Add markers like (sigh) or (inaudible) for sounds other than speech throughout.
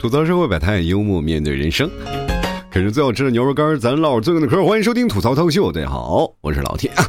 吐槽社会百态，幽默面对人生。啃着最好吃的牛肉干，咱唠最硬的嗑。欢迎收听吐槽涛秀，大家好，我是老 T 啊。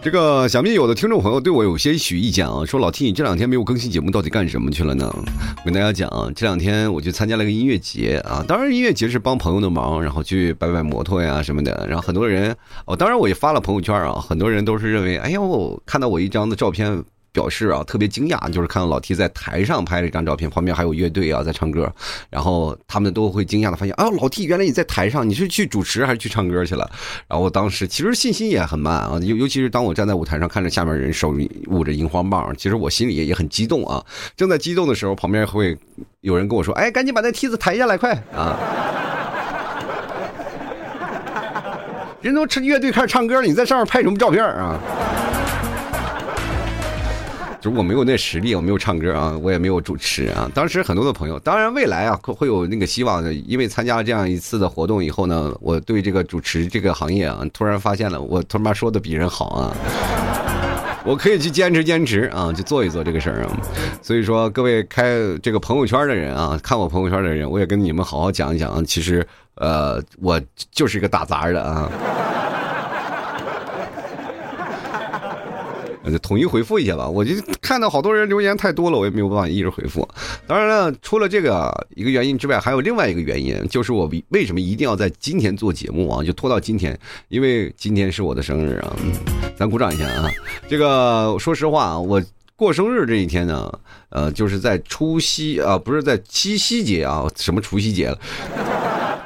这个想必有的听众朋友对我有些许意见啊，说老 T 你这两天没有更新节目，到底干什么去了呢？我跟大家讲啊，这两天我去参加了个音乐节啊，当然音乐节是帮朋友的忙，然后去摆摆摩托呀什么的，然后很多人，哦，当然我也发了朋友圈啊，很多人都是认为，哎呦，看到我一张的照片。表示啊，特别惊讶，就是看到老 T 在台上拍了一张照片，旁边还有乐队啊在唱歌，然后他们都会惊讶的发现，啊，老 T 原来你在台上，你是去主持还是去唱歌去了？然后当时其实信心也很慢啊，尤尤其是当我站在舞台上看着下面人手捂着荧光棒，其实我心里也也很激动啊。正在激动的时候，旁边会有人跟我说，哎，赶紧把那梯子抬下来，快啊！人都乐队开始唱歌了，你在上面拍什么照片啊？就是我没有那实力，我没有唱歌啊，我也没有主持啊。当时很多的朋友，当然未来啊会有那个希望的，因为参加了这样一次的活动以后呢，我对这个主持这个行业啊，突然发现了我他妈说的比人好啊，我可以去坚持坚持啊，去做一做这个事儿啊。所以说，各位开这个朋友圈的人啊，看我朋友圈的人，我也跟你们好好讲一讲啊。其实，呃，我就是一个打杂的啊。就统一回复一下吧，我就看到好多人留言太多了，我也没有办法一直回复。当然了，除了这个一个原因之外，还有另外一个原因，就是我为什么一定要在今天做节目啊？就拖到今天，因为今天是我的生日啊！咱鼓掌一下啊！这个说实话啊，我过生日这一天呢，呃，就是在除夕啊，不是在七夕节啊，什么除夕节了。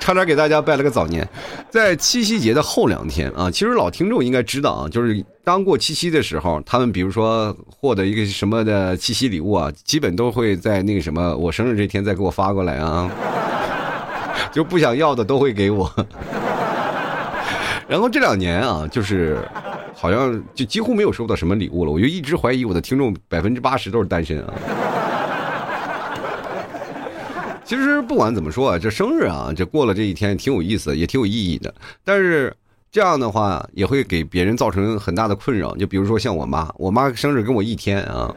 差点给大家拜了个早年，在七夕节的后两天啊，其实老听众应该知道啊，就是当过七夕的时候，他们比如说获得一个什么的七夕礼物啊，基本都会在那个什么我生日这天再给我发过来啊，(laughs) 就不想要的都会给我。然后这两年啊，就是好像就几乎没有收到什么礼物了，我就一直怀疑我的听众百分之八十都是单身啊。其实不管怎么说啊，这生日啊，这过了这一天挺有意思，也挺有意义的。但是这样的话也会给别人造成很大的困扰。就比如说像我妈，我妈生日跟我一天啊，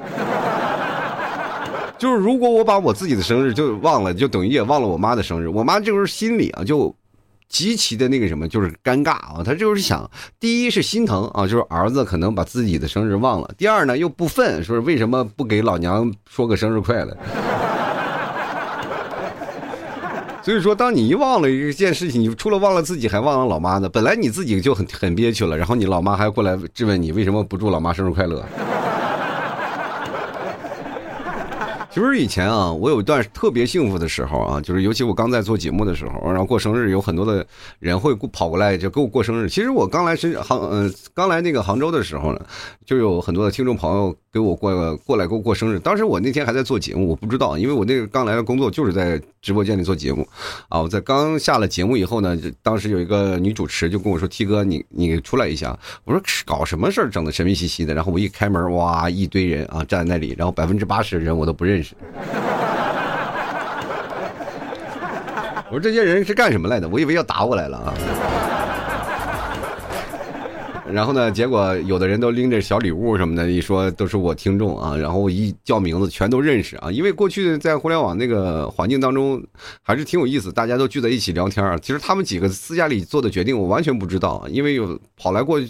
就是如果我把我自己的生日就忘了，就等于也忘了我妈的生日。我妈就是心里啊就极其的那个什么，就是尴尬啊。她就是想，第一是心疼啊，就是儿子可能把自己的生日忘了；第二呢又不忿，说为什么不给老娘说个生日快乐。所以说，当你一忘了一件事情，你除了忘了自己，还忘了老妈呢。本来你自己就很很憋屈了，然后你老妈还过来质问你为什么不祝老妈生日快乐。其实以前啊，我有一段特别幸福的时候啊，就是尤其我刚在做节目的时候，然后过生日，有很多的人会跑过来就给我过生日。其实我刚来深杭，嗯，刚来那个杭州的时候呢，就有很多的听众朋友给我过过来给我过生日。当时我那天还在做节目，我不知道，因为我那个刚来的工作就是在直播间里做节目啊。我在刚下了节目以后呢，当时有一个女主持就跟我说：“T 哥，你你出来一下。”我说：“搞什么事儿，整的神秘兮兮的。”然后我一开门，哇，一堆人啊站在那里，然后百分之八十的人我都不认。我说这些人是干什么来的？我以为要打我来了啊！然后呢？结果有的人都拎着小礼物什么的，一说都是我听众啊。然后我一叫名字，全都认识啊。因为过去在互联网那个环境当中，还是挺有意思，大家都聚在一起聊天啊。其实他们几个私下里做的决定，我完全不知道，因为有跑来过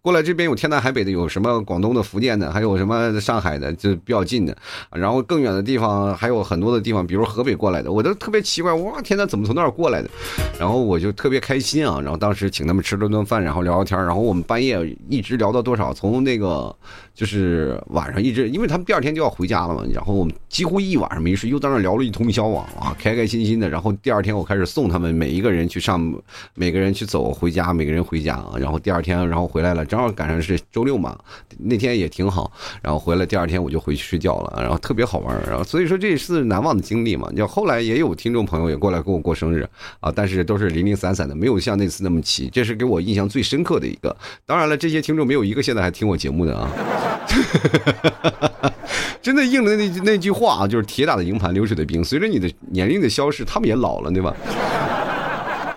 过来这边有天南海北的，有什么广东的、福建的，还有什么上海的，就比较近的。然后更远的地方还有很多的地方，比如河北过来的，我都特别奇怪，哇，天呐，怎么从那儿过来的？然后我就特别开心啊。然后当时请他们吃了顿饭，然后聊聊天，然后我们。半夜一直聊到多少？从那个。就是晚上一直，因为他们第二天就要回家了嘛，然后我们几乎一晚上没睡，又在那聊了一通宵啊，啊，开开心心的。然后第二天我开始送他们每一个人去上，每个人去走回家，每个人回家啊。然后第二天，然后回来了，正好赶上是周六嘛，那天也挺好。然后回来第二天我就回去睡觉了，然后特别好玩。然后所以说这是难忘的经历嘛。就后来也有听众朋友也过来跟我过生日啊，但是都是零零散散的，没有像那次那么齐。这是给我印象最深刻的一个。当然了，这些听众没有一个现在还听我节目的啊。(laughs) 真的应了那那句话啊，就是铁打的营盘流水的兵。随着你的年龄的消逝，他们也老了，对吧？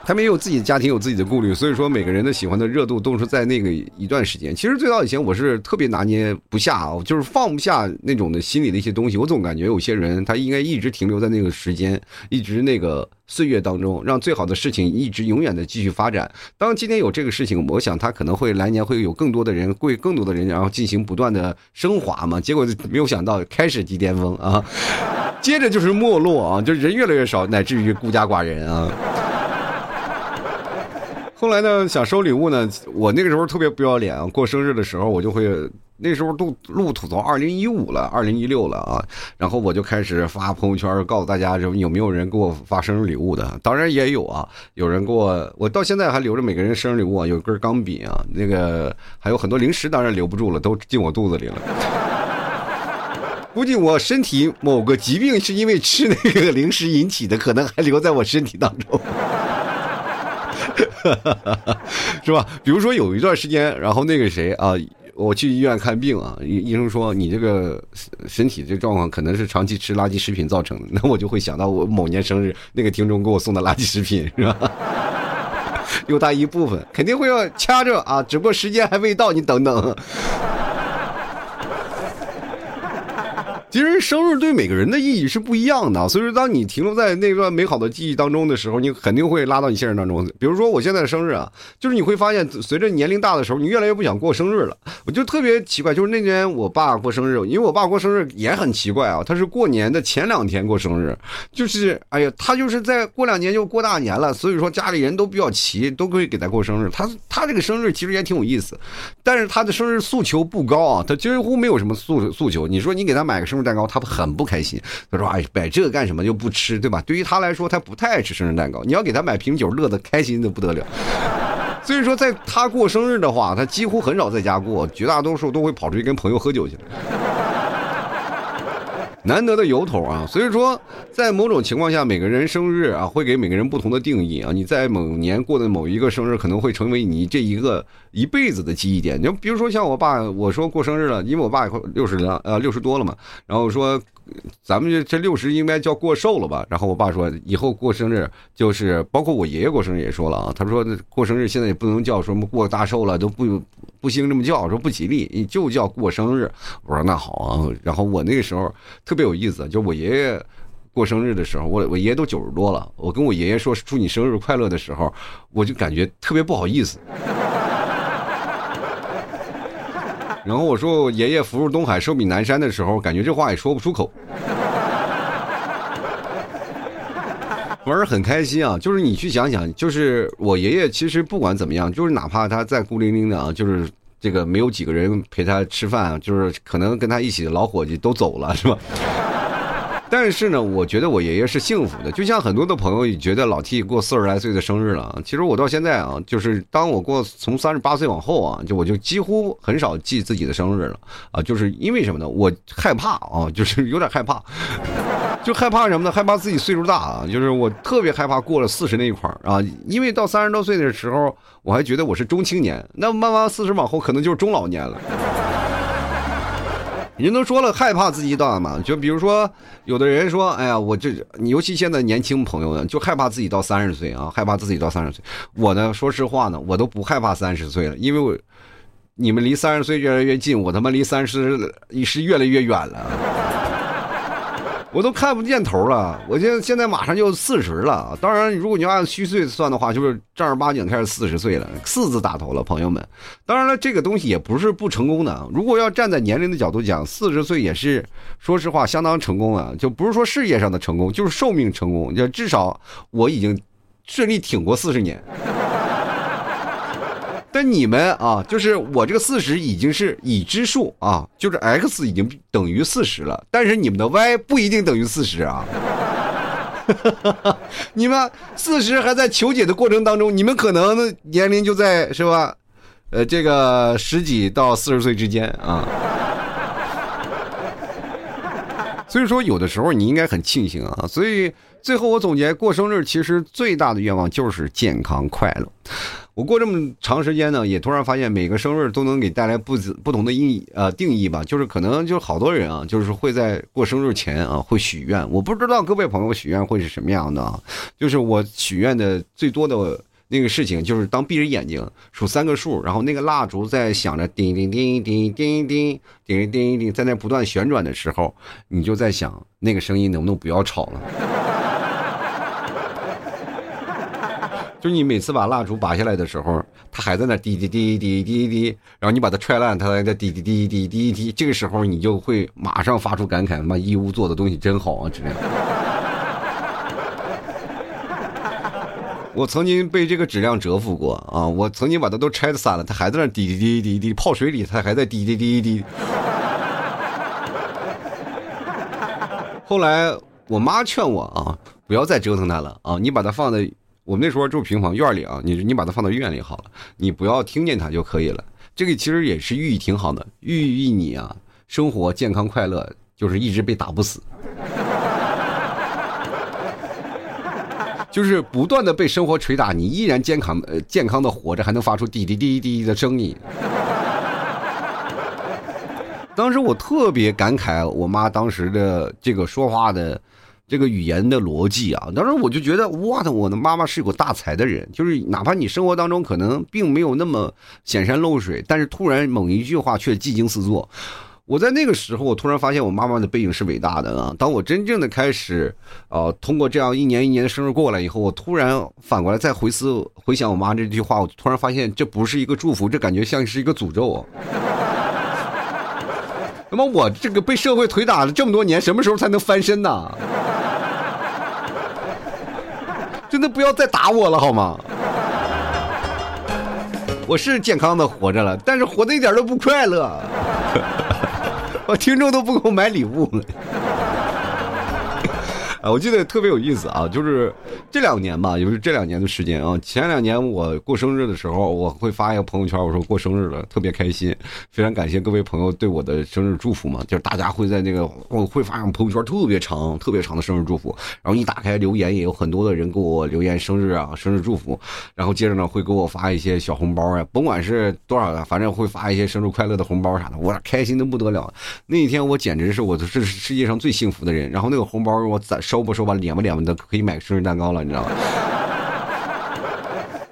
他们也有自己的家庭，有自己的顾虑，所以说每个人的喜欢的热度都是在那个一段时间。其实最早以前我是特别拿捏不下啊，就是放不下那种的心里的一些东西。我总感觉有些人他应该一直停留在那个时间，一直那个岁月当中，让最好的事情一直永远的继续发展。当今天有这个事情，我想他可能会来年会有更多的人，会更多的人，然后进行不断的升华嘛。结果没有想到开始即巅峰啊，接着就是没落啊，就人越来越少，乃至于孤家寡人啊。后来呢，想收礼物呢，我那个时候特别不要脸啊。过生日的时候，我就会那时候都录吐槽二零一五了，二零一六了啊。然后我就开始发朋友圈，告诉大家有有没有人给我发生日礼物的。当然也有啊，有人给我，我到现在还留着每个人生日礼物啊，有根钢笔啊，那个还有很多零食，当然留不住了，都进我肚子里了。(laughs) 估计我身体某个疾病是因为吃那个零食引起的，可能还留在我身体当中。(laughs) 是吧？比如说有一段时间，然后那个谁啊，我去医院看病啊，医医生说你这个身体这状况可能是长期吃垃圾食品造成的，那我就会想到我某年生日那个听众给我送的垃圾食品，是吧？(laughs) 有大一部分肯定会要掐着啊，只不过时间还未到，你等等。其实生日对每个人的意义是不一样的，所以说当你停留在那段美好的记忆当中的时候，你肯定会拉到你现实当中。比如说我现在的生日啊，就是你会发现随着年龄大的时候，你越来越不想过生日了。我就特别奇怪，就是那年我爸过生日，因为我爸过生日也很奇怪啊，他是过年的前两天过生日，就是哎呀，他就是在过两年就过大年了，所以说家里人都比较齐，都可以给他过生日。他他这个生日其实也挺有意思，但是他的生日诉求不高啊，他几乎没有什么诉诉求。你说你给他买个生日蛋糕，他很不开心。他说：“哎，买这个干什么？又不吃，对吧？”对于他来说，他不太爱吃生日蛋糕。你要给他买瓶酒，乐得开心的不得了。所以说，在他过生日的话，他几乎很少在家过，绝大多数都会跑出去跟朋友喝酒去了。难得的由头啊！所以说，在某种情况下，每个人生日啊，会给每个人不同的定义啊。你在某年过的某一个生日，可能会成为你这一个一辈子的记忆点。就比如说像我爸，我说过生日了，因为我爸也快六十了，呃，六十多了嘛，然后说。咱们这这六十应该叫过寿了吧？然后我爸说，以后过生日就是包括我爷爷过生日也说了啊，他说过生日现在也不能叫什么过大寿了，都不不兴这么叫，说不吉利，你就叫过生日。我说那好啊。然后我那个时候特别有意思，就我爷爷过生日的时候，我我爷爷都九十多了，我跟我爷爷说祝你生日快乐的时候，我就感觉特别不好意思。然后我说爷爷福如东海寿比南山的时候，感觉这话也说不出口，玩儿很开心啊！就是你去想想，就是我爷爷其实不管怎么样，就是哪怕他再孤零零的啊，就是这个没有几个人陪他吃饭，就是可能跟他一起的老伙计都走了，是吧？但是呢，我觉得我爷爷是幸福的，就像很多的朋友也觉得老 T 过四十来岁的生日了。其实我到现在啊，就是当我过从三十八岁往后啊，就我就几乎很少记自己的生日了啊，就是因为什么呢？我害怕啊，(laughs) 就是有点害怕，(laughs) 就害怕什么呢？害怕自己岁数大啊，就是我特别害怕过了四十那一块儿啊，因为到三十多岁的时候，我还觉得我是中青年，那慢慢四十往后可能就是中老年了。人都说了，害怕自己到嘛？就比如说，有的人说：“哎呀，我这……尤其现在年轻朋友呢，就害怕自己到三十岁啊，害怕自己到三十岁。”我呢，说实话呢，我都不害怕三十岁了，因为我你们离三十岁越来越近，我他妈离三十是越来越远了。我都看不见头了，我现在现在马上就四十了。当然，如果你要按虚岁算的话，就是正儿八经开始四十岁了，四字打头了，朋友们。当然了，这个东西也不是不成功的。如果要站在年龄的角度讲，四十岁也是，说实话相当成功了。就不是说事业上的成功，就是寿命成功。就至少我已经顺利挺过四十年。但你们啊，就是我这个四十已经是已知数啊，就是 x 已经等于四十了，但是你们的 y 不一定等于四十啊。(laughs) 你们四十还在求解的过程当中，你们可能年龄就在是吧？呃，这个十几到四十岁之间啊。所以说，有的时候你应该很庆幸啊。所以最后我总结，过生日其实最大的愿望就是健康快乐。我过这么长时间呢，也突然发现每个生日都能给带来不不同的意呃定义吧。就是可能就是好多人啊，就是会在过生日前啊会许愿。我不知道各位朋友许愿会是什么样的啊？就是我许愿的最多的。那个事情就是当闭着眼睛数三个数，然后那个蜡烛在响着叮叮叮叮叮叮叮叮叮，在那不断旋转的时候，你就在想那个声音能不能不要吵了？就你每次把蜡烛拔下来的时候，它还在那滴滴滴滴滴滴，然后你把它踹烂，它还在滴滴滴滴滴滴，这个时候你就会马上发出感慨：妈义乌做的东西真好啊之类的。我曾经被这个质量折服过啊！我曾经把它都拆散了，它还在那滴滴滴滴滴泡水里，它还在滴滴滴滴。后来我妈劝我啊，不要再折腾它了啊！你把它放在我们那时候住平房院里啊，你你把它放到院里好了，你不要听见它就可以了。这个其实也是寓意挺好的，寓意你啊生活健康快乐，就是一直被打不死。就是不断的被生活捶打，你依然健康呃健康的活着，还能发出滴滴滴滴的声音。当时我特别感慨我妈当时的这个说话的这个语言的逻辑啊，当时我就觉得哇，我的妈妈是个大才的人，就是哪怕你生活当中可能并没有那么显山露水，但是突然某一句话却技惊四座。我在那个时候，我突然发现我妈妈的背影是伟大的啊！当我真正的开始，呃，通过这样一年一年的生日过来以后，我突然反过来再回思回想我妈这句话，我突然发现这不是一个祝福，这感觉像是一个诅咒。那么我这个被社会腿打了这么多年，什么时候才能翻身呢？真的不要再打我了好吗？我是健康的活着了，但是活的一点都不快乐。我听众都不给我买礼物了。啊我记得特别有意思啊，就是这两年吧，也就是这两年的时间啊。前两年我过生日的时候，我会发一个朋友圈，我说过生日了，特别开心，非常感谢各位朋友对我的生日祝福嘛。就是大家会在那个我会发上朋友圈特别长、特别长的生日祝福，然后一打开留言，也有很多的人给我留言生日啊、生日祝福，然后接着呢会给我发一些小红包啊，甭管是多少的，反正会发一些生日快乐的红包啥的，我开心的不得了。那一天我简直是我是世界上最幸福的人。然后那个红包我攒收。收不说吧，敛吧敛吧的，可以买个生日蛋糕了，你知道吗？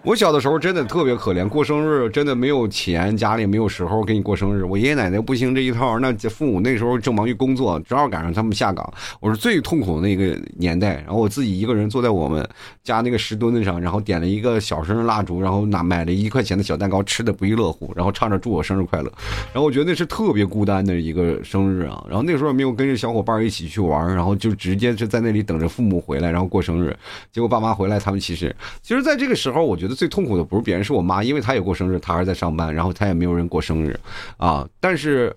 我小的时候真的特别可怜，过生日真的没有钱，家里没有时候给你过生日。我爷爷奶奶不兴这一套，那父母那时候正忙于工作，正好赶上他们下岗，我是最痛苦的那个年代。然后我自己一个人坐在我们家那个石墩子上，然后点了一个小生日蜡烛，然后拿买了一块钱的小蛋糕，吃的不亦乐乎，然后唱着祝我生日快乐。然后我觉得那是特别孤单的一个生日啊。然后那时候没有跟着小伙伴一起去玩，然后就直接是在那里等着父母回来，然后过生日。结果爸妈回来，他们其实其实在这个时候，我觉得。最痛苦的不是别人，是我妈，因为她也过生日，她还在上班，然后她也没有人过生日，啊！但是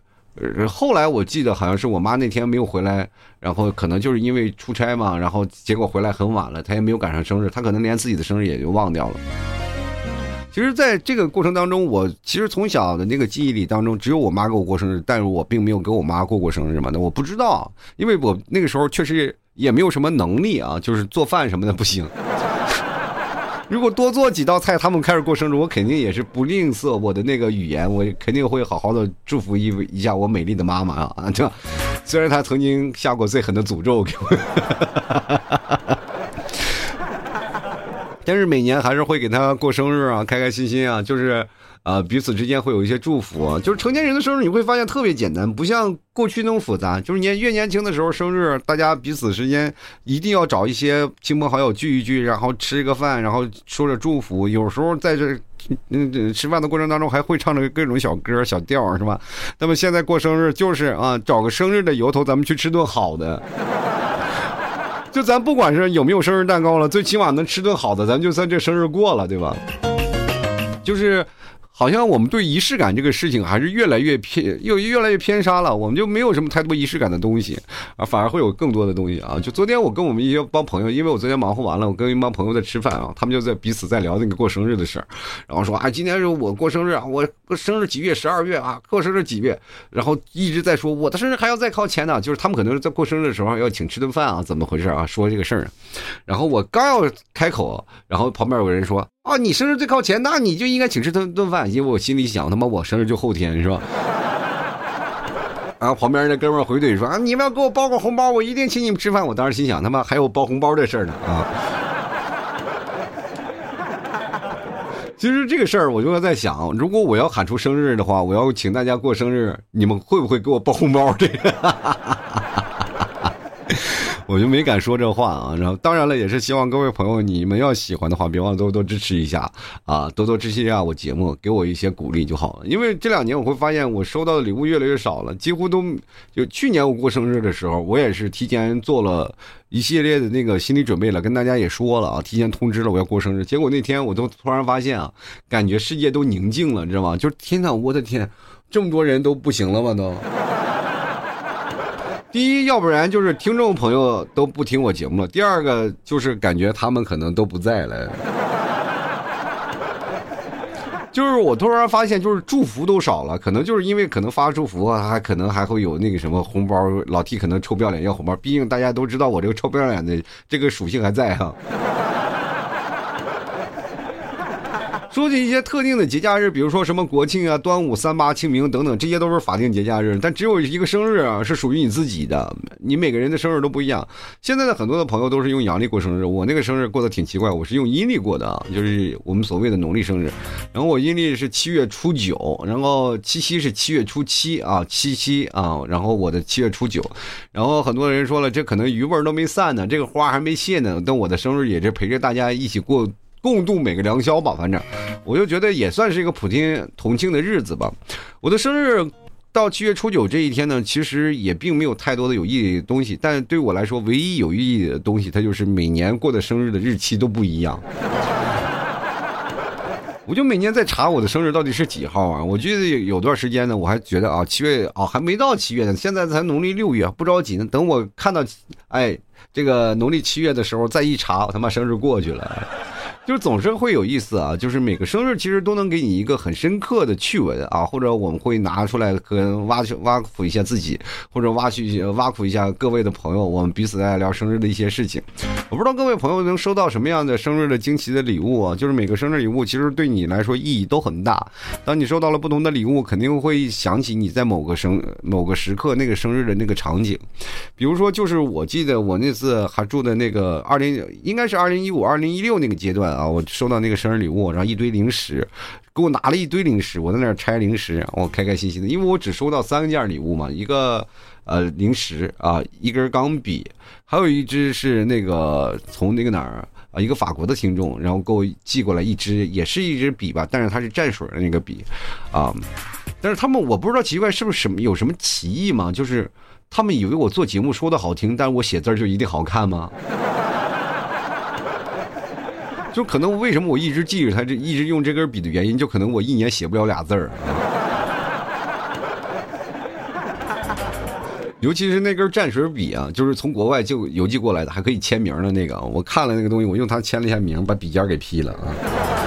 后来我记得好像是我妈那天没有回来，然后可能就是因为出差嘛，然后结果回来很晚了，她也没有赶上生日，她可能连自己的生日也就忘掉了。其实，在这个过程当中，我其实从小的那个记忆里当中，只有我妈给我过生日，但是我并没有给我妈过过生日嘛，那我不知道，因为我那个时候确实也没有什么能力啊，就是做饭什么的不行。如果多做几道菜，他们开始过生日，我肯定也是不吝啬我的那个语言，我肯定会好好的祝福一一下我美丽的妈妈啊！这 (laughs) 虽然她曾经下过最狠的诅咒给我，(laughs) 但是每年还是会给她过生日啊，开开心心啊，就是。啊，彼此之间会有一些祝福，就是成年人的生日，你会发现特别简单，不像过去那么复杂。就是年越年轻的时候生日，大家彼此之间一定要找一些亲朋好友聚一聚，然后吃一个饭，然后说着祝福。有时候在这嗯吃饭的过程当中，还会唱着各种小歌小调，是吧？那么现在过生日就是啊，找个生日的由头，咱们去吃顿好的。就咱不管是有没有生日蛋糕了，最起码能吃顿好的，咱就算这生日过了，对吧？就是。好像我们对仪式感这个事情还是越来越偏，又越来越偏差了。我们就没有什么太多仪式感的东西啊，反而会有更多的东西啊。就昨天我跟我们一些帮朋友，因为我昨天忙活完了，我跟一帮朋友在吃饭啊，他们就在彼此在聊那个过生日的事儿，然后说啊，今天是我过生日啊，我过生日几月？十二月啊，过生日几月？然后一直在说我的生日还要再靠前呢，就是他们可能是在过生日的时候要请吃顿饭啊，怎么回事啊？说这个事儿，然后我刚要开口，然后旁边有个人说。啊，你生日最靠前，那你就应该请吃顿顿饭，因为我心里想，他妈我生日就后天，是吧？然后旁边那哥们回怼说：“啊，你们要给我包个红包，我一定请你们吃饭。”我当时心想，他妈还有包红包这事儿呢啊！其实这个事儿，我就在想，如果我要喊出生日的话，我要请大家过生日，你们会不会给我包红包？这个。我就没敢说这话啊，然后当然了，也是希望各位朋友，你们要喜欢的话，别忘了多多支持一下啊，多多支持一下我节目，给我一些鼓励就好了。因为这两年我会发现，我收到的礼物越来越少了，几乎都就去年我过生日的时候，我也是提前做了一系列的那个心理准备了，跟大家也说了啊，提前通知了我要过生日。结果那天我都突然发现啊，感觉世界都宁静了，你知道吗？就是天呐，我的天，这么多人都不行了吗？都。第一，要不然就是听众朋友都不听我节目了；第二个就是感觉他们可能都不在了。就是我突然发现，就是祝福都少了，可能就是因为可能发祝福啊，还可能还会有那个什么红包，老 T 可能臭不要脸要红包，毕竟大家都知道我这个臭不要脸的这个属性还在哈。说起一些特定的节假日，比如说什么国庆啊、端午、三八、清明等等，这些都是法定节假日。但只有一个生日啊，是属于你自己的。你每个人的生日都不一样。现在的很多的朋友都是用阳历过生日，我那个生日过得挺奇怪，我是用阴历过的啊，就是我们所谓的农历生日。然后我阴历是七月初九，然后七夕是七月初七啊，七夕啊，然后我的七月初九。然后很多人说了，这可能余味都没散呢，这个花还没谢呢。但我的生日也是陪着大家一起过。共度每个良宵吧，反正我就觉得也算是一个普天同庆的日子吧。我的生日到七月初九这一天呢，其实也并没有太多的有意义的东西，但对我来说，唯一有意义的东西，它就是每年过的生日的日期都不一样。我就每年在查我的生日到底是几号啊？我记得有段时间呢，我还觉得啊，七月啊还没到七月呢，现在才农历六月，不着急呢。等我看到哎这个农历七月的时候，再一查，我他妈生日过去了。就是总是会有意思啊，就是每个生日其实都能给你一个很深刻的趣闻啊，或者我们会拿出来跟挖去挖苦一下自己，或者挖去挖苦一下各位的朋友，我们彼此在聊生日的一些事情。我不知道各位朋友能收到什么样的生日的惊奇的礼物啊？就是每个生日礼物其实对你来说意义都很大。当你收到了不同的礼物，肯定会想起你在某个生某个时刻那个生日的那个场景。比如说，就是我记得我那次还住的那个二零，应该是二零一五、二零一六那个阶段。啊我收到那个生日礼物，然后一堆零食，给我拿了一堆零食，我在那儿拆零食，我开开心心的，因为我只收到三件礼物嘛，一个呃零食啊，一根钢笔，还有一支是那个从那个哪儿啊，一个法国的听众，然后给我寄过来一支，也是一支笔吧，但是它是蘸水的那个笔啊，但是他们我不知道奇怪是不是什么有什么歧义吗？就是他们以为我做节目说的好听，但是我写字就一定好看吗？就可能为什么我一直记着他这一直用这根笔的原因，就可能我一年写不了俩字儿。(laughs) 尤其是那根蘸水笔啊，就是从国外就邮寄过来的，还可以签名的那个。我看了那个东西，我用它签了一下名，把笔尖给劈了啊！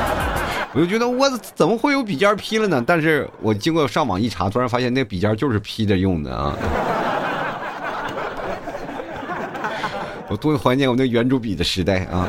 (laughs) 我就觉得我怎么会有笔尖劈了呢？但是我经过上网一查，突然发现那笔尖就是劈着用的啊！(laughs) 我多怀念我那圆珠笔的时代啊！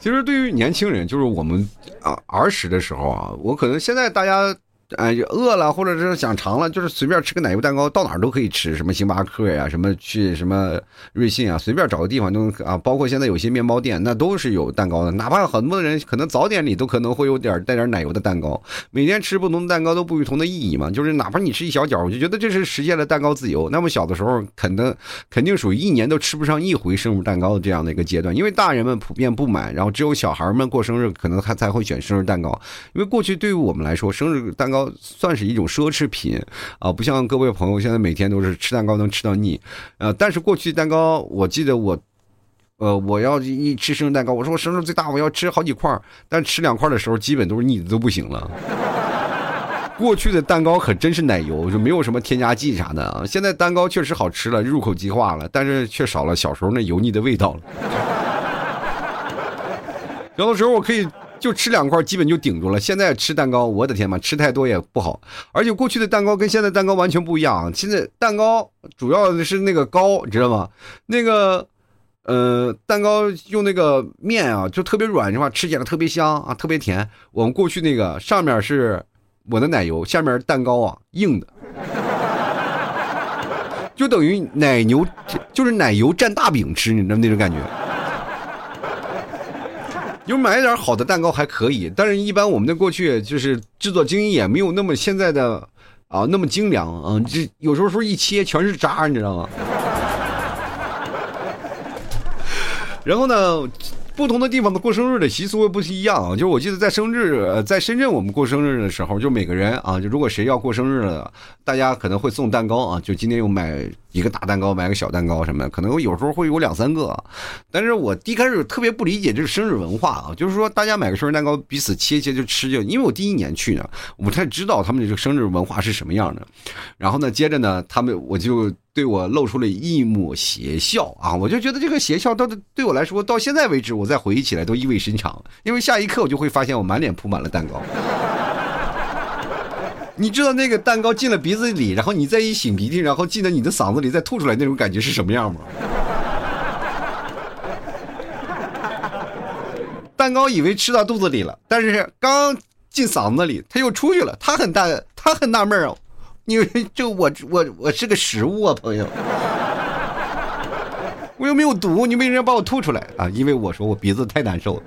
其实，对于年轻人，就是我们啊儿时的时候啊，我可能现在大家。哎，饿了或者是想尝了，就是随便吃个奶油蛋糕，到哪儿都可以吃。什么星巴克呀，什么去什么瑞幸啊，随便找个地方都能啊。包括现在有些面包店，那都是有蛋糕的。哪怕很多人可能早点里都可能会有点带点奶油的蛋糕。每天吃不同的蛋糕都不同的意义嘛。就是哪怕你吃一小角，我就觉得这是实现了蛋糕自由。那么小的时候，肯定肯定属于一年都吃不上一回生日蛋糕的这样的一个阶段，因为大人们普遍不买，然后只有小孩们过生日可能还才会选生日蛋糕。因为过去对于我们来说，生日蛋糕。算是一种奢侈品啊，不像各位朋友现在每天都是吃蛋糕能吃到腻，呃，但是过去蛋糕，我记得我呃，我要一吃生日蛋糕，我说我生日最大，我要吃好几块但吃两块的时候，基本都是腻的都不行了。(laughs) 过去的蛋糕可真是奶油，就没有什么添加剂啥的啊。现在蛋糕确实好吃了，入口即化了，但是却少了小时候那油腻的味道了。(laughs) 有的时候我可以就吃两块，基本就顶住了。现在吃蛋糕，我的天嘛，吃太多也不好。而且过去的蛋糕跟现在蛋糕完全不一样。现在蛋糕主要的是那个糕，你知道吗？那个。呃，蛋糕用那个面啊，就特别软，是吧？吃起来特别香啊，特别甜。我们过去那个上面是我的奶油，下面蛋糕啊硬的，(laughs) 就等于奶牛就是奶油蘸大饼吃，你知道那种感觉。就买点好的蛋糕还可以，但是一般我们的过去就是制作工艺也没有那么现在的啊那么精良啊，这有时候说一切全是渣，你知道吗？(laughs) 然后呢，不同的地方的过生日的习俗不一样啊。就是我记得在生日，在深圳我们过生日的时候，就每个人啊，就如果谁要过生日了，大家可能会送蛋糕啊。就今天又买一个大蛋糕，买个小蛋糕什么的，可能有时候会有两三个。但是我一开始特别不理解这个生日文化啊，就是说大家买个生日蛋糕，彼此切切就吃就。因为我第一年去呢，我不太知道他们的这个生日文化是什么样的。然后呢，接着呢，他们我就。对我露出了一抹邪笑啊！我就觉得这个邪笑，到对我来说，到现在为止，我再回忆起来都意味深长。因为下一刻我就会发现，我满脸铺满了蛋糕。你知道那个蛋糕进了鼻子里，然后你再一擤鼻涕，然后进到你的嗓子里，再吐出来那种感觉是什么样吗？蛋糕以为吃到肚子里了，但是刚进嗓子里，它又出去了。他很大，他很纳闷啊。因为 (laughs) 就我我我是个食物啊，朋友，(laughs) 我又没有毒，你为什么要把我吐出来啊？因为我说我鼻子太难受了。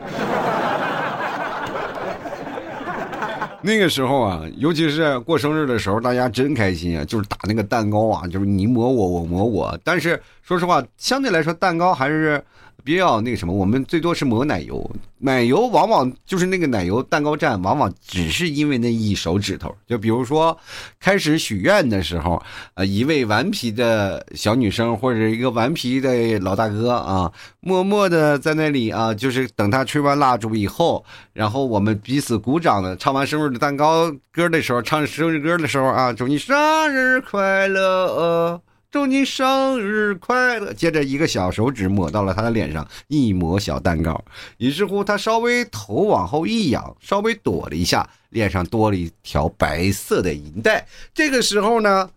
那个时候啊，尤其是过生日的时候，大家真开心啊，就是打那个蛋糕啊，就是你抹我，我抹我。但是说实话，相对来说，蛋糕还是。比较那个什么，我们最多是抹奶油，奶油往往就是那个奶油蛋糕站，往往只是因为那一手指头。就比如说，开始许愿的时候，呃，一位顽皮的小女生或者一个顽皮的老大哥啊，默默的在那里啊，就是等他吹完蜡烛以后，然后我们彼此鼓掌的，唱完生日的蛋糕歌的时候，唱生日歌的时候啊，祝你生日快乐。祝你生日快乐！接着一个小手指抹到了他的脸上，一抹小蛋糕。于是乎，他稍微头往后一仰，稍微躲了一下，脸上多了一条白色的银带。这个时候呢，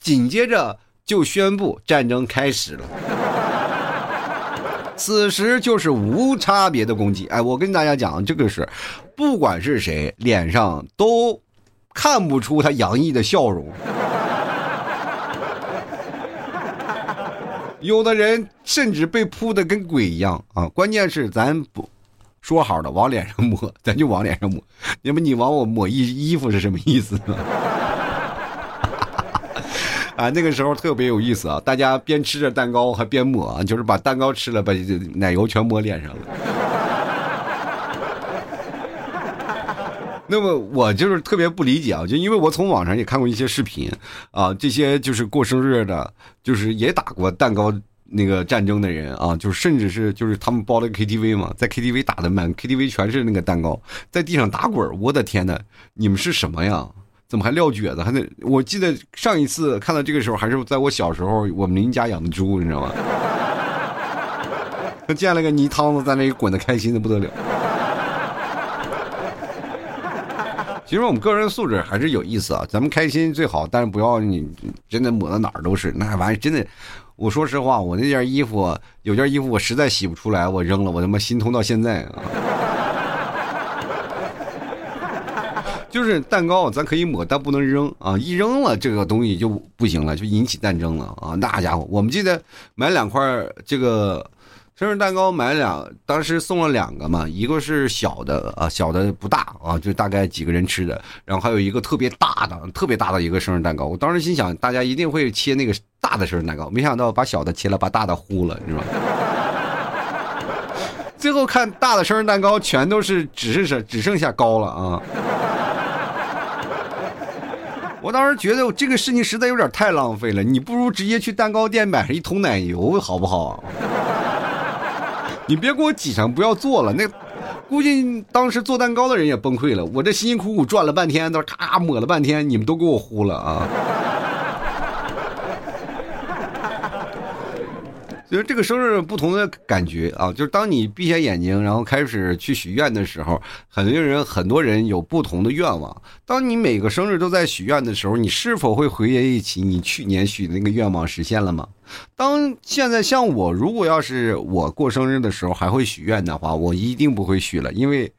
紧接着就宣布战争开始了。此时就是无差别的攻击。哎，我跟大家讲，这个是不管是谁脸上都看不出他洋溢的笑容。有的人甚至被扑的跟鬼一样啊！关键是咱不说好的往脸上抹，咱就往脸上抹。(laughs) 要不你往我抹衣衣服是什么意思呢？(laughs) 啊，那个时候特别有意思啊！大家边吃着蛋糕还边抹，就是把蛋糕吃了，把奶油全抹脸上了。那么我就是特别不理解啊，就因为我从网上也看过一些视频啊，这些就是过生日的，就是也打过蛋糕那个战争的人啊，就是甚至是就是他们包了 KTV 嘛，在 KTV 打的满 KTV 全是那个蛋糕，在地上打滚我的天呐，你们是什么呀？怎么还撂蹶子？还得我记得上一次看到这个时候，还是在我小时候，我们邻家养的猪，你知道吗？他 (laughs) 见了个泥汤子在那里滚的开心的不得了。其实我们个人素质还是有意思啊，咱们开心最好，但是不要你真的抹到哪儿都是那玩意。真的，我说实话，我那件衣服有件衣服我实在洗不出来，我扔了，我他妈心痛到现在啊。(laughs) 就是蛋糕，咱可以抹，但不能扔啊！一扔了这个东西就不行了，就引起战争了啊！那家伙，我们记得买两块这个。生日蛋糕买两，当时送了两个嘛，一个是小的啊，小的不大啊，就大概几个人吃的，然后还有一个特别大的，特别大的一个生日蛋糕。我当时心想，大家一定会切那个大的生日蛋糕，没想到把小的切了，把大的糊了，你知道吧？(laughs) 最后看大的生日蛋糕全都是只剩下只剩下高了啊！我当时觉得这个事情实在有点太浪费了，你不如直接去蛋糕店买上一桶奶油，好不好？你别给我挤上，不要做了。那估计当时做蛋糕的人也崩溃了。我这辛辛苦苦转了半天，都咔抹了半天，你们都给我糊了啊！就是这个生日不同的感觉啊，就是当你闭下眼睛，然后开始去许愿的时候，很多人很多人有不同的愿望。当你每个生日都在许愿的时候，你是否会回忆起你去年许的那个愿望实现了吗？当现在像我，如果要是我过生日的时候还会许愿的话，我一定不会许了，因为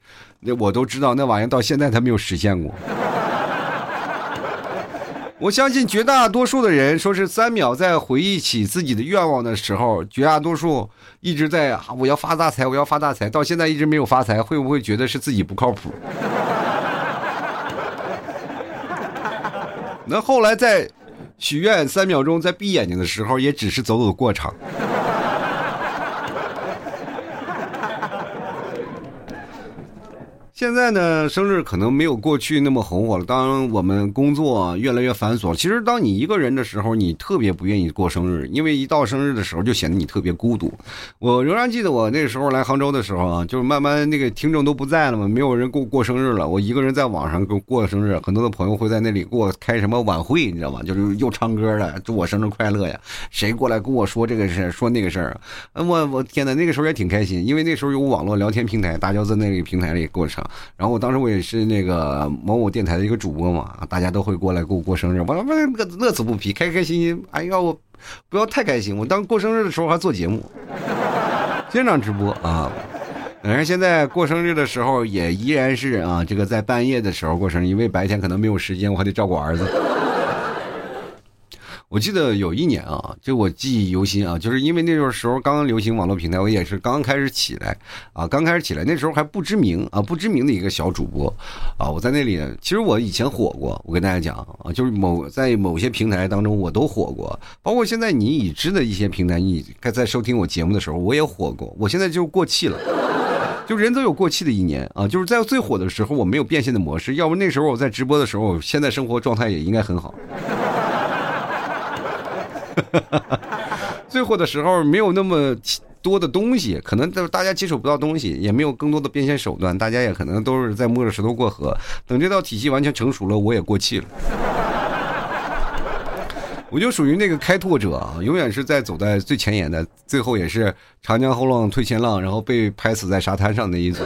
那我都知道那玩意到现在它没有实现过。我相信绝大多数的人说是三秒在回忆起自己的愿望的时候，绝大多数一直在啊，我要发大财，我要发大财，到现在一直没有发财，会不会觉得是自己不靠谱？(laughs) 那后来在许愿三秒钟，在闭眼睛的时候，也只是走走过场。现在呢，生日可能没有过去那么红火了。当我们工作越来越繁琐，其实当你一个人的时候，你特别不愿意过生日，因为一到生日的时候就显得你特别孤独。我仍然记得我那时候来杭州的时候啊，就是慢慢那个听众都不在了嘛，没有人过过生日了，我一个人在网上过过生日，很多的朋友会在那里给我开什么晚会，你知道吗？就是又唱歌的，祝我生日快乐呀，谁过来跟我说这个事说那个事儿，我我天哪，那个时候也挺开心，因为那时候有网络聊天平台，大家在那个平台里给我唱。然后我当时我也是那个某某电台的一个主播嘛，大家都会过来给我过生日，我我乐乐此不疲，开开心心。哎呀，我不要太开心，我当过生日的时候还做节目，经常直播啊。反正现在过生日的时候也依然是啊，这个在半夜的时候过生日，因为白天可能没有时间，我还得照顾儿子。我记得有一年啊，就我记忆犹新啊，就是因为那个时候刚刚流行网络平台，我也是刚刚开始起来啊，刚开始起来，那时候还不知名啊，不知名的一个小主播啊，我在那里，其实我以前火过，我跟大家讲啊，就是某在某些平台当中我都火过，包括现在你已知的一些平台，你该在收听我节目的时候，我也火过，我现在就过气了，就人都有过气的一年啊，就是在最火的时候我没有变现的模式，要不那时候我在直播的时候，现在生活状态也应该很好。(laughs) 最后的时候没有那么多的东西，可能就是大家接触不到东西，也没有更多的变现手段，大家也可能都是在摸着石头过河。等这套体系完全成熟了，我也过气了。(laughs) 我就属于那个开拓者啊，永远是在走在最前沿的，最后也是长江后浪推前浪，然后被拍死在沙滩上那一组。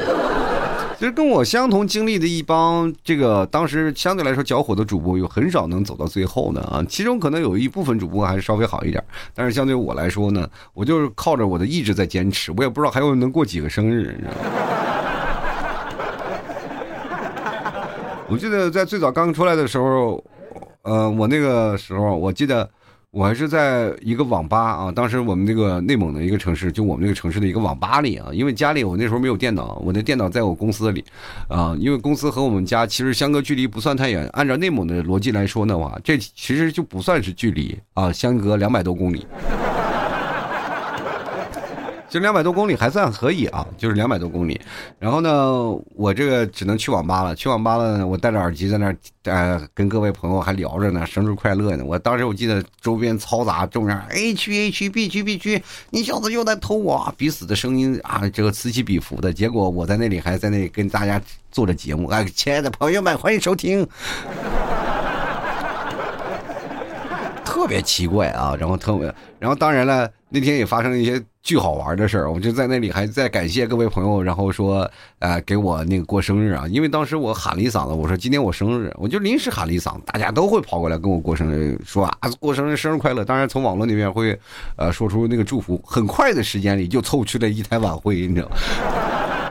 其实跟我相同经历的一帮这个当时相对来说较火的主播，有很少能走到最后的啊。其中可能有一部分主播还是稍微好一点，但是相对我来说呢，我就是靠着我的意志在坚持。我也不知道还有能过几个生日，你知道吗？我记得在最早刚出来的时候，呃，我那个时候我记得。我还是在一个网吧啊，当时我们那个内蒙的一个城市，就我们那个城市的一个网吧里啊，因为家里我那时候没有电脑，我的电脑在我公司里，啊，因为公司和我们家其实相隔距离不算太远，按照内蒙的逻辑来说的话，这其实就不算是距离啊，相隔两百多公里。就两百多公里还算可以啊，就是两百多公里。然后呢，我这个只能去网吧了。去网吧了，我戴着耳机在那儿，呃，跟各位朋友还聊着呢，生日快乐呢。我当时我记得周边嘈杂，众人 A 区 A 区 B 区 B 区，你小子又在偷我，彼此的声音啊，这个此起彼伏的。结果我在那里还在那里跟大家做着节目。哎，亲爱的朋友们，欢迎收听。(laughs) 特别奇怪啊，然后特别，然后当然了，那天也发生了一些巨好玩的事儿，我就在那里还在感谢各位朋友，然后说，呃，给我那个过生日啊，因为当时我喊了一嗓子，我说今天我生日，我就临时喊了一嗓子，大家都会跑过来跟我过生日，说啊过生日，生日快乐。当然从网络那边会，呃，说出那个祝福，很快的时间里就凑出了一台晚会，你知道。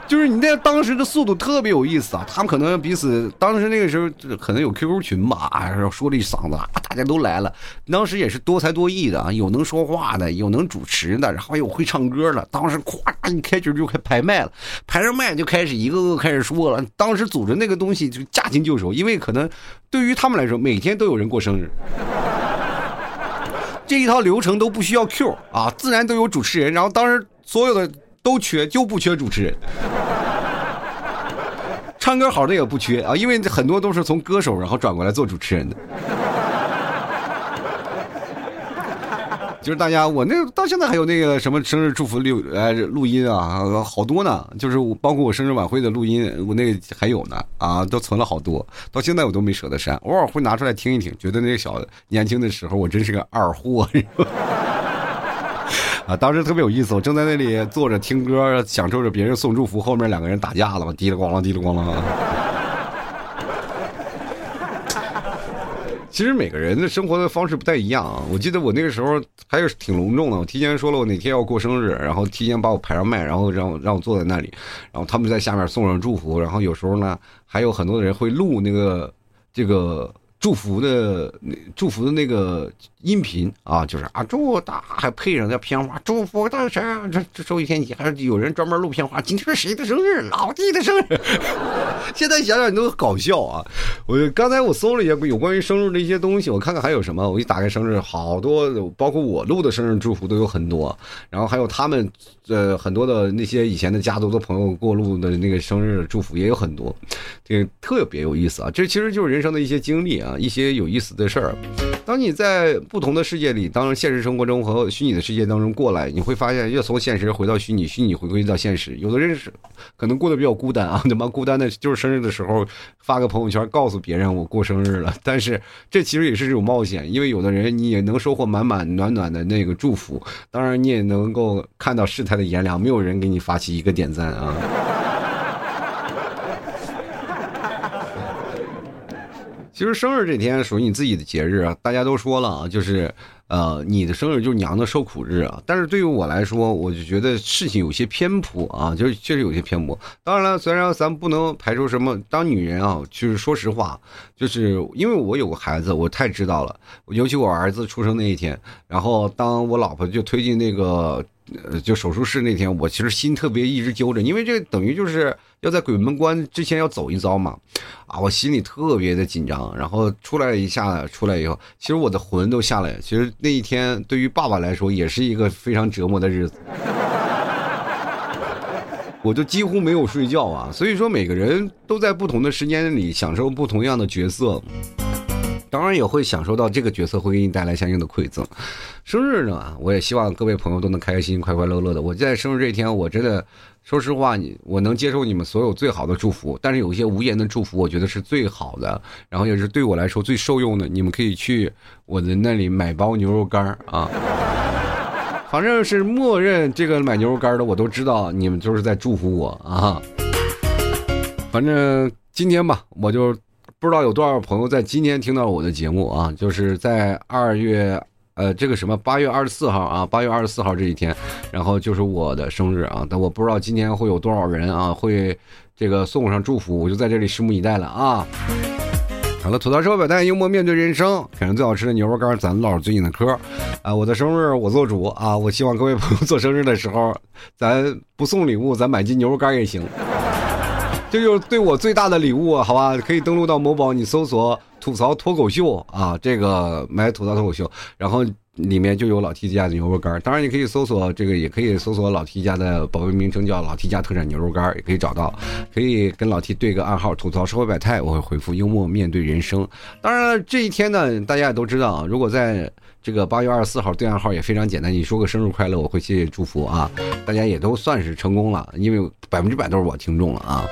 就是你那当时的速度特别有意思啊！他们可能彼此当时那个时候可能有 QQ 群吧，说了一嗓子，大家都来了。当时也是多才多艺的啊，有能说话的，有能主持的，然后有会唱歌的。当时咵一开局就开排麦了，排上麦就开始一个个开始说了。当时组织那个东西就驾轻就熟，因为可能对于他们来说，每天都有人过生日，(laughs) 这一套流程都不需要 Q 啊，自然都有主持人。然后当时所有的。都缺就不缺主持人，唱歌好的也不缺啊，因为很多都是从歌手然后转过来做主持人的。(laughs) 就是大家，我那到现在还有那个什么生日祝福录呃录音啊，好多呢。就是包括我生日晚会的录音，我那个还有呢啊，都存了好多，到现在我都没舍得删，偶尔会拿出来听一听，觉得那个小年轻的时候我真是个二货。啊，当时特别有意思，我正在那里坐着听歌，享受着别人送祝福，后面两个人打架了嘛，滴里咣啷，滴里咣啷。其实每个人的生活的方式不太一样啊。我记得我那个时候还是挺隆重的，我提前说了我哪天要过生日，然后提前把我排上麦，然后让让我坐在那里，然后他们在下面送上祝福，然后有时候呢还有很多的人会录那个这个。祝福的那祝福的那个音频啊，就是啊，祝大还配上那片花，祝福大神，这这周一天起还是有人专门录片花。今天是谁的生日？老弟的生日。(laughs) 现在想想都搞笑啊！我刚才我搜了一下有关于生日的一些东西，我看看还有什么。我一打开生日，好多，包括我录的生日祝福都有很多，然后还有他们呃很多的那些以前的家族的朋友过路的那个生日祝福也有很多，这个特别有意思啊！这其实就是人生的一些经历啊。啊，一些有意思的事儿。当你在不同的世界里，当现实生活中和虚拟的世界当中过来，你会发现，越从现实回到虚拟，虚拟回归到现实。有的人是可能过得比较孤单啊，(laughs) 他妈孤单的，就是生日的时候发个朋友圈，告诉别人我过生日了。但是这其实也是一种冒险，因为有的人你也能收获满满暖暖的那个祝福，当然你也能够看到世态的炎凉，没有人给你发起一个点赞啊。其实生日这天属于你自己的节日啊，大家都说了啊，就是，呃，你的生日就是娘的受苦日啊。但是对于我来说，我就觉得事情有些偏颇啊，就是确实有些偏颇。当然了，虽然咱不能排除什么，当女人啊，就是说实话，就是因为我有个孩子，我太知道了。尤其我儿子出生那一天，然后当我老婆就推进那个。呃，就手术室那天，我其实心特别一直揪着，因为这等于就是要在鬼门关之前要走一遭嘛，啊，我心里特别的紧张。然后出来一下，出来以后，其实我的魂都下来了。其实那一天对于爸爸来说也是一个非常折磨的日子，我就几乎没有睡觉啊。所以说，每个人都在不同的时间里享受不同样的角色。当然也会享受到这个角色会给你带来相应的馈赠。生日呢，我也希望各位朋友都能开开心心、快快乐乐的。我在生日这一天，我真的说实话，你我能接受你们所有最好的祝福，但是有一些无言的祝福，我觉得是最好的，然后也是对我来说最受用的。你们可以去我的那里买包牛肉干啊，反正是默认这个买牛肉干的，我都知道你们就是在祝福我啊。反正今天吧，我就。不知道有多少朋友在今天听到我的节目啊？就是在二月，呃，这个什么八月二十四号啊，八月二十四号这一天，然后就是我的生日啊。但我不知道今天会有多少人啊，会这个送上祝福，我就在这里拭目以待了啊。好了，吐槽社会百态，幽默面对人生，啃上最好吃的牛肉干，咱唠最近的嗑啊。我的生日我做主啊，我希望各位朋友做生日的时候，咱不送礼物，咱买斤牛肉干也行。这就是对我最大的礼物，好吧？可以登录到某宝，你搜索“吐槽脱口秀”啊，这个买吐槽脱口秀，然后里面就有老 T 家的牛肉干。当然，你可以搜索这个，也可以搜索老 T 家的宝贝名称叫“老 T 家特产牛肉干”，也可以找到。可以跟老 T 对个暗号，吐槽社会百态，我会回复幽默面对人生。当然，这一天呢，大家也都知道啊，如果在。这个八月二十四号对暗号也非常简单，你说个生日快乐，我会谢谢祝福啊，大家也都算是成功了，因为百分之百都是我听众了啊。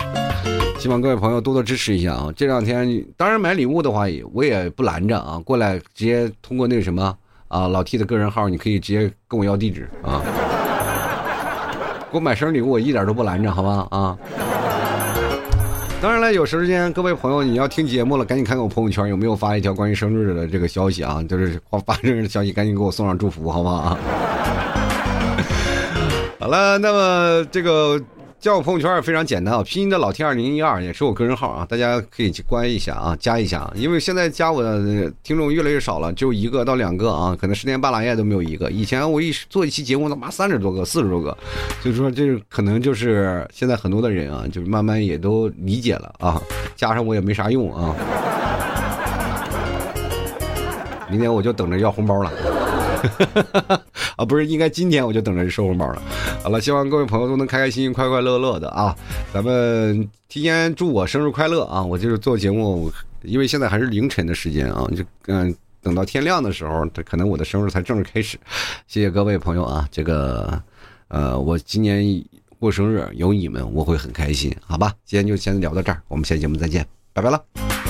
希望各位朋友多多支持一下啊！这两天当然买礼物的话，我也不拦着啊，过来直接通过那个什么啊老 T 的个人号，你可以直接跟我要地址啊，(laughs) 给我买生日礼物，我一点都不拦着，好吧啊。当然了，有时间，各位朋友，你要听节目了，赶紧看看我朋友圈有没有发一条关于生日的这个消息啊，就是发生日的消息，赶紧给我送上祝福，好不好？(laughs) 好了，那么这个。加我朋友圈也非常简单啊，拼音的老 T 二零一二也是我个人号啊，大家可以去关一下啊，加一下，因为现在加我的听众越来越少了，就一个到两个啊，可能十天半拉夜都没有一个。以前我一做一期节目，他妈三十多个、四十多个，所以说这可能就是现在很多的人啊，就是慢慢也都理解了啊，加上我也没啥用啊，明天我就等着要红包了。(laughs) 啊，不是，应该今天我就等着收红包了。好了，希望各位朋友都能开开心心、快快乐乐的啊！咱们提前祝我生日快乐啊！我就是做节目，因为现在还是凌晨的时间啊，就嗯，等到天亮的时候，这可能我的生日才正式开始。谢谢各位朋友啊，这个，呃，我今年过生日有你们，我会很开心，好吧？今天就先聊到这儿，我们下期节目再见，拜拜了。